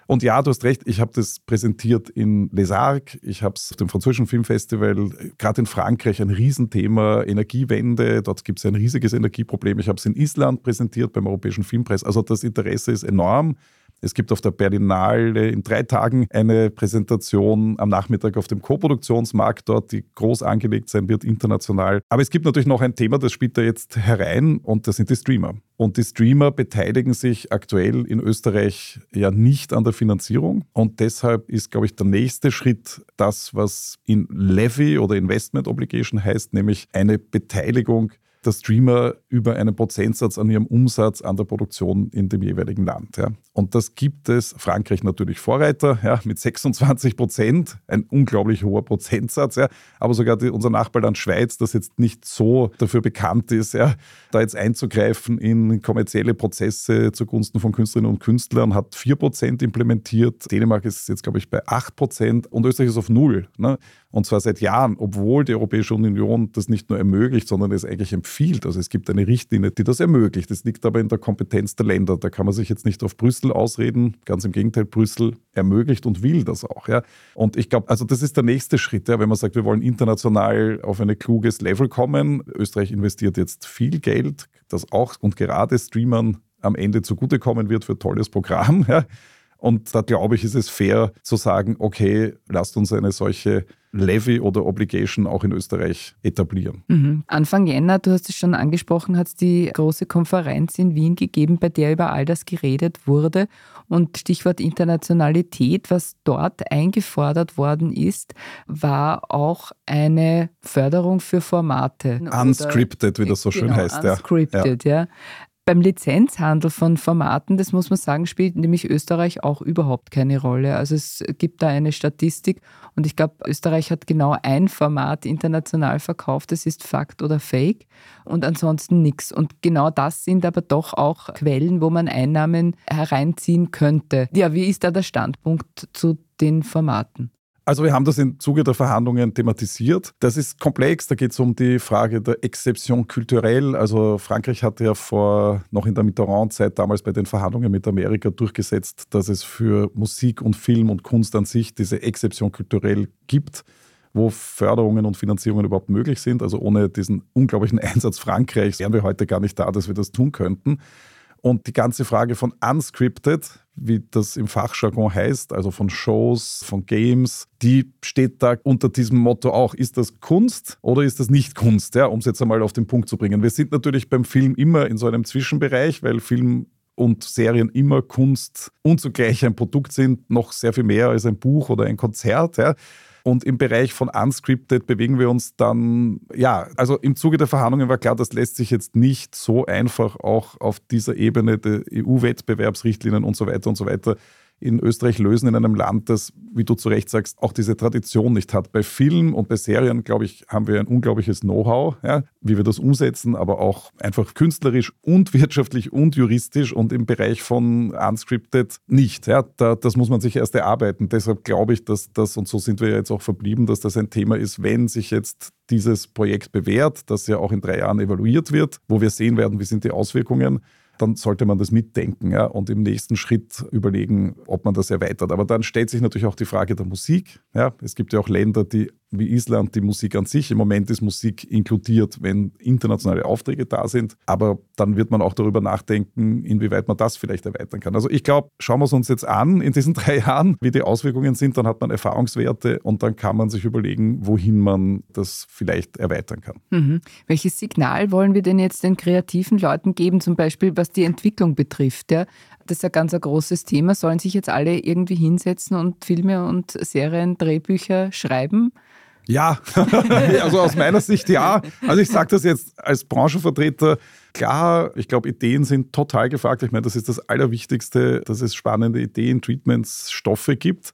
Und ja, du hast recht, ich habe das präsentiert in Les Arcs, ich habe es auf dem französischen Filmfestival, gerade in Frankreich ein Riesenthema, Energiewende, dort gibt es ein riesiges Energieproblem. Ich habe es in Island präsentiert beim Europäischen Filmpreis. Also das Interesse ist enorm. Es gibt auf der Berlinale in drei Tagen eine Präsentation am Nachmittag auf dem Koproduktionsmarkt dort, die groß angelegt sein wird, international. Aber es gibt natürlich noch ein Thema, das spielt da jetzt herein und das sind die Streamer. Und die Streamer beteiligen sich aktuell in Österreich ja nicht an der Finanzierung. Und deshalb ist, glaube ich, der nächste Schritt das, was in Levy oder Investment Obligation heißt, nämlich eine Beteiligung der Streamer über einen Prozentsatz an ihrem Umsatz an der Produktion in dem jeweiligen Land. Ja. Und das gibt es, Frankreich natürlich Vorreiter, ja, mit 26 Prozent, ein unglaublich hoher Prozentsatz. Ja. Aber sogar die, unser Nachbarland Schweiz, das jetzt nicht so dafür bekannt ist, ja, da jetzt einzugreifen in kommerzielle Prozesse zugunsten von Künstlerinnen und Künstlern, hat 4 Prozent implementiert. Dänemark ist jetzt, glaube ich, bei 8 Prozent und Österreich ist auf Null. Ne. Und zwar seit Jahren, obwohl die Europäische Union das nicht nur ermöglicht, sondern es eigentlich empfiehlt. Also es gibt eine Richtlinie, die das ermöglicht. Das liegt aber in der Kompetenz der Länder. Da kann man sich jetzt nicht auf Brüssel ausreden. Ganz im Gegenteil, Brüssel ermöglicht und will das auch. Ja. Und ich glaube, also das ist der nächste Schritt, ja, wenn man sagt, wir wollen international auf ein kluges Level kommen. Österreich investiert jetzt viel Geld, das auch und gerade Streamern am Ende zugutekommen wird für tolles Programm. Ja. Und da glaube ich, ist es fair zu sagen, okay, lasst uns eine solche Levy oder Obligation auch in Österreich etablieren. Mhm. Anfang Jänner, du hast es schon angesprochen, hat es die große Konferenz in Wien gegeben, bei der über all das geredet wurde. Und Stichwort Internationalität, was dort eingefordert worden ist, war auch eine Förderung für Formate. Unscripted, wie das so schön genau, heißt. Unscripted, ja. ja. Beim Lizenzhandel von Formaten, das muss man sagen, spielt nämlich Österreich auch überhaupt keine Rolle. Also es gibt da eine Statistik und ich glaube, Österreich hat genau ein Format international verkauft, das ist Fakt oder Fake und ansonsten nichts. Und genau das sind aber doch auch Quellen, wo man Einnahmen hereinziehen könnte. Ja, wie ist da der Standpunkt zu den Formaten? Also wir haben das im Zuge der Verhandlungen thematisiert. Das ist komplex, da geht es um die Frage der Exception culturelle. Also Frankreich hat ja vor, noch in der Mitterrand-Zeit damals bei den Verhandlungen mit Amerika durchgesetzt, dass es für Musik und Film und Kunst an sich diese Exception culturelle gibt wo Förderungen und Finanzierungen überhaupt möglich sind. Also ohne diesen unglaublichen Einsatz Frankreichs wären wir heute gar nicht da, dass wir das tun könnten. Und die ganze Frage von unscripted, wie das im Fachjargon heißt, also von Shows, von Games, die steht da unter diesem Motto auch, ist das Kunst oder ist das nicht Kunst, ja, um es jetzt einmal auf den Punkt zu bringen. Wir sind natürlich beim Film immer in so einem Zwischenbereich, weil Film und Serien immer Kunst und zugleich ein Produkt sind, noch sehr viel mehr als ein Buch oder ein Konzert. Ja. Und im Bereich von Unscripted bewegen wir uns dann, ja, also im Zuge der Verhandlungen war klar, das lässt sich jetzt nicht so einfach auch auf dieser Ebene der EU-Wettbewerbsrichtlinien und so weiter und so weiter in Österreich lösen, in einem Land, das, wie du zu Recht sagst, auch diese Tradition nicht hat. Bei Film und bei Serien, glaube ich, haben wir ein unglaubliches Know-how, ja, wie wir das umsetzen, aber auch einfach künstlerisch und wirtschaftlich und juristisch und im Bereich von Unscripted nicht. Ja, da, das muss man sich erst erarbeiten. Deshalb glaube ich, dass das, und so sind wir jetzt auch verblieben, dass das ein Thema ist, wenn sich jetzt dieses Projekt bewährt, das ja auch in drei Jahren evaluiert wird, wo wir sehen werden, wie sind die Auswirkungen dann sollte man das mitdenken ja, und im nächsten Schritt überlegen, ob man das erweitert. Aber dann stellt sich natürlich auch die Frage der Musik. Ja. Es gibt ja auch Länder, die wie Island die Musik an sich. Im Moment ist Musik inkludiert, wenn internationale Aufträge da sind. Aber dann wird man auch darüber nachdenken, inwieweit man das vielleicht erweitern kann. Also ich glaube, schauen wir es uns jetzt an in diesen drei Jahren, wie die Auswirkungen sind. Dann hat man Erfahrungswerte und dann kann man sich überlegen, wohin man das vielleicht erweitern kann. Mhm. Welches Signal wollen wir denn jetzt den kreativen Leuten geben, zum Beispiel was die Entwicklung betrifft? Ja? Das ist ein ganz ein großes Thema. Sollen sich jetzt alle irgendwie hinsetzen und Filme und Serien, Drehbücher schreiben? Ja, also aus meiner Sicht ja. Also ich sage das jetzt als Branchenvertreter. Klar, ich glaube, Ideen sind total gefragt. Ich meine, das ist das Allerwichtigste, dass es spannende Ideen, Treatments, Stoffe gibt.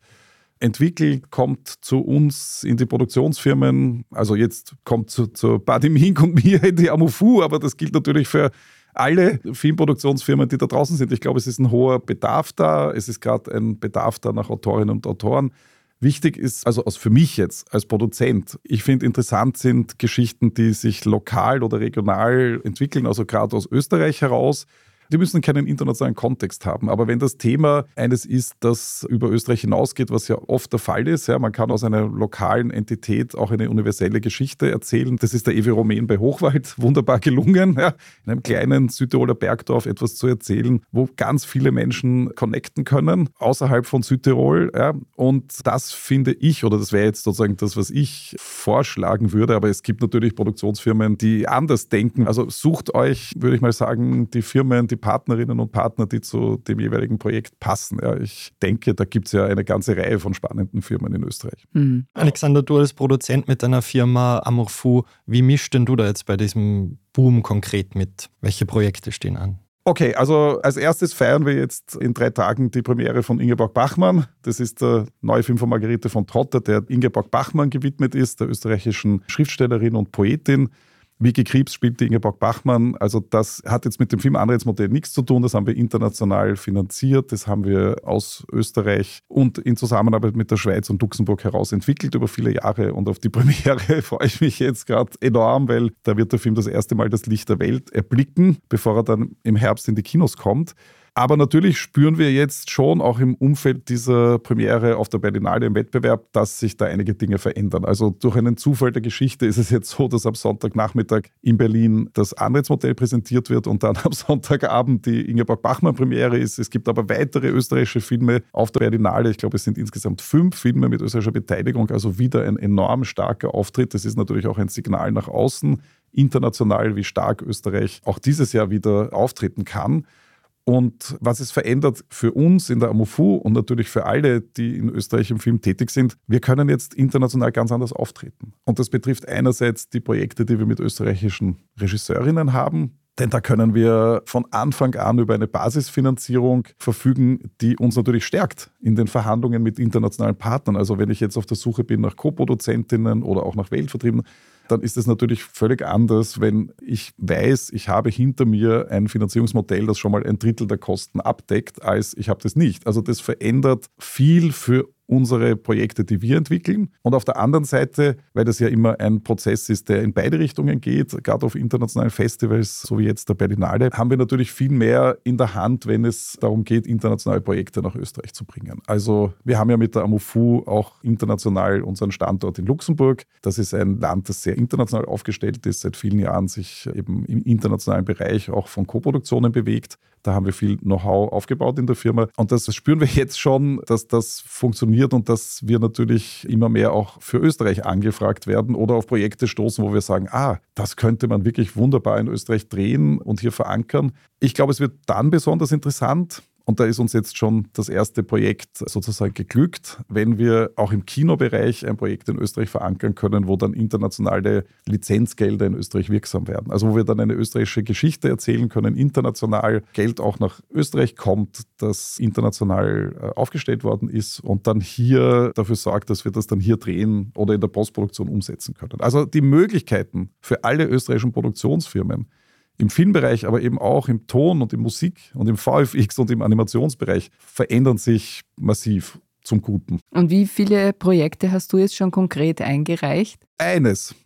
Entwickelt kommt zu uns in die Produktionsfirmen, also jetzt kommt zu, zu Mink und mir in die Amufu, aber das gilt natürlich für alle Filmproduktionsfirmen, die da draußen sind. Ich glaube, es ist ein hoher Bedarf da. Es ist gerade ein Bedarf da nach Autorinnen und Autoren. Wichtig ist, also für mich jetzt als Produzent, ich finde interessant sind Geschichten, die sich lokal oder regional entwickeln, also gerade aus Österreich heraus die müssen keinen internationalen Kontext haben. Aber wenn das Thema eines ist, das über Österreich hinausgeht, was ja oft der Fall ist, ja, man kann aus einer lokalen Entität auch eine universelle Geschichte erzählen. Das ist der Ewe Romain bei Hochwald wunderbar gelungen, ja, in einem kleinen Südtiroler Bergdorf etwas zu erzählen, wo ganz viele Menschen connecten können, außerhalb von Südtirol. Ja. Und das finde ich, oder das wäre jetzt sozusagen das, was ich vorschlagen würde, aber es gibt natürlich Produktionsfirmen, die anders denken. Also sucht euch, würde ich mal sagen, die Firmen, die Partnerinnen und Partner, die zu dem jeweiligen Projekt passen. Ja, ich denke, da gibt es ja eine ganze Reihe von spannenden Firmen in Österreich. Mhm. Alexander, du als Produzent mit deiner Firma Amorfu, wie mischst denn du da jetzt bei diesem Boom konkret mit? Welche Projekte stehen an? Okay, also als erstes feiern wir jetzt in drei Tagen die Premiere von Ingeborg Bachmann. Das ist der neue Film von Margarete von Trotter, der Ingeborg Bachmann gewidmet ist, der österreichischen Schriftstellerin und Poetin. Vicky Krebs spielt die Ingeborg Bachmann. Also das hat jetzt mit dem Film Anreizmodell nichts zu tun. Das haben wir international finanziert. Das haben wir aus Österreich und in Zusammenarbeit mit der Schweiz und Luxemburg heraus entwickelt über viele Jahre. Und auf die Premiere freue ich mich jetzt gerade enorm, weil da wird der Film das erste Mal das Licht der Welt erblicken, bevor er dann im Herbst in die Kinos kommt. Aber natürlich spüren wir jetzt schon auch im Umfeld dieser Premiere auf der Berlinale im Wettbewerb, dass sich da einige Dinge verändern. Also durch einen Zufall der Geschichte ist es jetzt so, dass am Sonntagnachmittag in Berlin das Anreizmodell präsentiert wird und dann am Sonntagabend die Ingeborg Bachmann Premiere ist. Es gibt aber weitere österreichische Filme auf der Berlinale. Ich glaube, es sind insgesamt fünf Filme mit österreichischer Beteiligung, also wieder ein enorm starker Auftritt. Das ist natürlich auch ein Signal nach außen international, wie stark Österreich auch dieses Jahr wieder auftreten kann. Und was es verändert für uns in der Amofu und natürlich für alle, die in Österreich im Film tätig sind, wir können jetzt international ganz anders auftreten. Und das betrifft einerseits die Projekte, die wir mit österreichischen Regisseurinnen haben, denn da können wir von Anfang an über eine Basisfinanzierung verfügen, die uns natürlich stärkt in den Verhandlungen mit internationalen Partnern. Also wenn ich jetzt auf der Suche bin nach Co-Produzentinnen oder auch nach Weltvertriebenen, dann ist es natürlich völlig anders, wenn ich weiß, ich habe hinter mir ein Finanzierungsmodell, das schon mal ein Drittel der Kosten abdeckt, als ich habe das nicht. Also das verändert viel für unsere Projekte, die wir entwickeln. Und auf der anderen Seite, weil das ja immer ein Prozess ist, der in beide Richtungen geht, gerade auf internationalen Festivals, so wie jetzt der Berlinale, haben wir natürlich viel mehr in der Hand, wenn es darum geht, internationale Projekte nach Österreich zu bringen. Also wir haben ja mit der Amofu auch international unseren Standort in Luxemburg. Das ist ein Land, das sehr international aufgestellt ist, seit vielen Jahren sich eben im internationalen Bereich auch von Koproduktionen bewegt. Da haben wir viel Know-how aufgebaut in der Firma. Und das spüren wir jetzt schon, dass das funktioniert und dass wir natürlich immer mehr auch für Österreich angefragt werden oder auf Projekte stoßen, wo wir sagen, ah, das könnte man wirklich wunderbar in Österreich drehen und hier verankern. Ich glaube, es wird dann besonders interessant, und da ist uns jetzt schon das erste Projekt sozusagen geglückt, wenn wir auch im Kinobereich ein Projekt in Österreich verankern können, wo dann internationale Lizenzgelder in Österreich wirksam werden. Also wo wir dann eine österreichische Geschichte erzählen können, international Geld auch nach Österreich kommt, das international äh, aufgestellt worden ist und dann hier dafür sorgt, dass wir das dann hier drehen oder in der Postproduktion umsetzen können. Also die Möglichkeiten für alle österreichischen Produktionsfirmen, im Filmbereich, aber eben auch im Ton und in Musik und im VFX und im Animationsbereich verändern sich massiv zum Guten. Und wie viele Projekte hast du jetzt schon konkret eingereicht? Eines.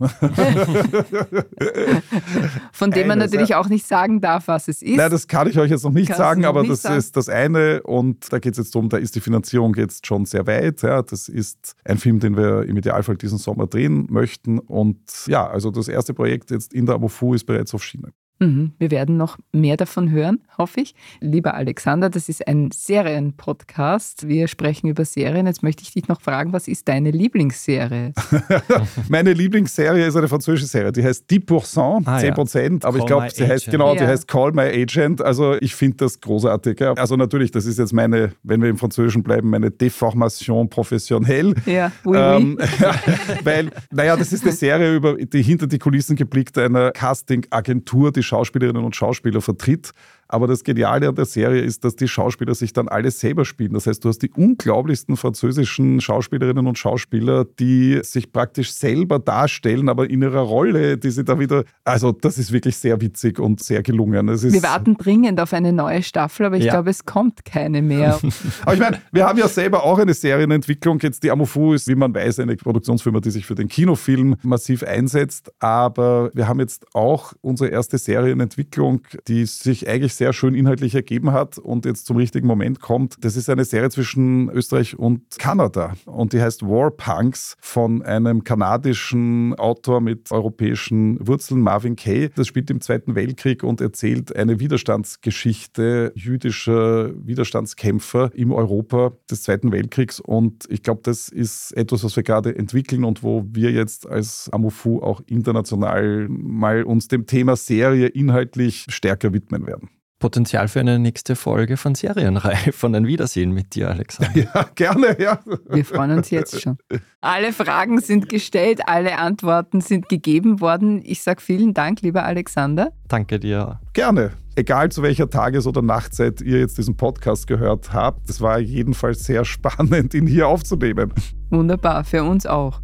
Von dem man natürlich ja. auch nicht sagen darf, was es ist. Nein, das kann ich euch jetzt noch nicht Kannst sagen, aber nicht das sagen. ist das eine. Und da geht es jetzt darum, da ist die Finanzierung jetzt schon sehr weit. Ja, das ist ein Film, den wir im Idealfall diesen Sommer drehen möchten. Und ja, also das erste Projekt jetzt in der Amofu ist bereits auf Schiene. Mhm. Wir werden noch mehr davon hören, hoffe ich. Lieber Alexander, das ist ein Serienpodcast. Wir sprechen über Serien. Jetzt möchte ich dich noch fragen, was ist deine Lieblingsserie? Meine Lieblingsserie ist eine französische Serie, die heißt 10%, ah, 10%, ja. aber ich glaube, sie heißt genau, ja. die heißt Call My Agent. Also ich finde das großartig. Ja. Also natürlich, das ist jetzt meine, wenn wir im Französischen bleiben, meine Deformation professionelle. Ja, oui, ähm, weil, naja, das ist eine Serie über die hinter die Kulissen geblickt einer Casting-Agentur, die Schauspielerinnen und Schauspieler vertritt aber das Geniale an der Serie ist, dass die Schauspieler sich dann alle selber spielen. Das heißt, du hast die unglaublichsten französischen Schauspielerinnen und Schauspieler, die sich praktisch selber darstellen, aber in ihrer Rolle, die sie da wieder. Also, das ist wirklich sehr witzig und sehr gelungen. wir warten dringend auf eine neue Staffel, aber ich ja. glaube, es kommt keine mehr. aber ich meine, wir haben ja selber auch eine Serienentwicklung. Jetzt die Amofu ist, wie man weiß, eine Produktionsfirma, die sich für den Kinofilm massiv einsetzt. Aber wir haben jetzt auch unsere erste Serienentwicklung, die sich eigentlich sehr schön inhaltlich ergeben hat und jetzt zum richtigen Moment kommt. Das ist eine Serie zwischen Österreich und Kanada und die heißt War Punks von einem kanadischen Autor mit europäischen Wurzeln, Marvin Kay. Das spielt im Zweiten Weltkrieg und erzählt eine Widerstandsgeschichte jüdischer Widerstandskämpfer im Europa des Zweiten Weltkriegs und ich glaube, das ist etwas, was wir gerade entwickeln und wo wir jetzt als Amufu auch international mal uns dem Thema Serie inhaltlich stärker widmen werden. Potenzial für eine nächste Folge von Serienreihe von ein Wiedersehen mit dir, Alexander. Ja, gerne, ja. Wir freuen uns jetzt schon. Alle Fragen sind gestellt, alle Antworten sind gegeben worden. Ich sage vielen Dank, lieber Alexander. Danke dir. Gerne. Egal zu welcher Tages- oder Nachtzeit ihr jetzt diesen Podcast gehört habt, es war jedenfalls sehr spannend, ihn hier aufzunehmen. Wunderbar, für uns auch.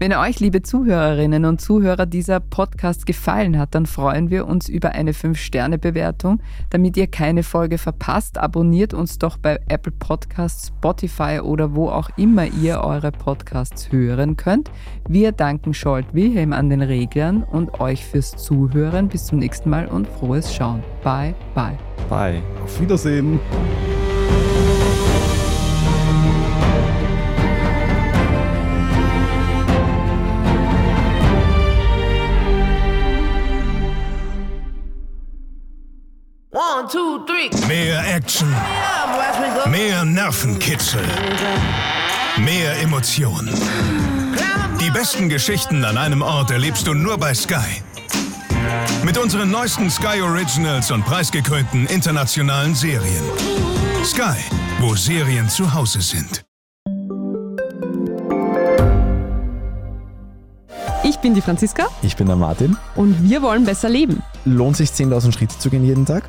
Wenn euch, liebe Zuhörerinnen und Zuhörer, dieser Podcast gefallen hat, dann freuen wir uns über eine 5-Sterne-Bewertung. Damit ihr keine Folge verpasst, abonniert uns doch bei Apple Podcasts, Spotify oder wo auch immer ihr eure Podcasts hören könnt. Wir danken Scholt Wilhelm an den Reglern und euch fürs Zuhören. Bis zum nächsten Mal und frohes Schauen. Bye, bye. Bye. Auf Wiedersehen. One, two, three. Mehr Action. Mehr Nervenkitzel. Mehr Emotion. Die besten Geschichten an einem Ort erlebst du nur bei Sky. Mit unseren neuesten Sky Originals und preisgekrönten internationalen Serien. Sky, wo Serien zu Hause sind. Ich bin die Franziska Ich bin der Martin. und wir wollen besser leben. Lohnt sich 10.000 Schritte zu gehen jeden Tag?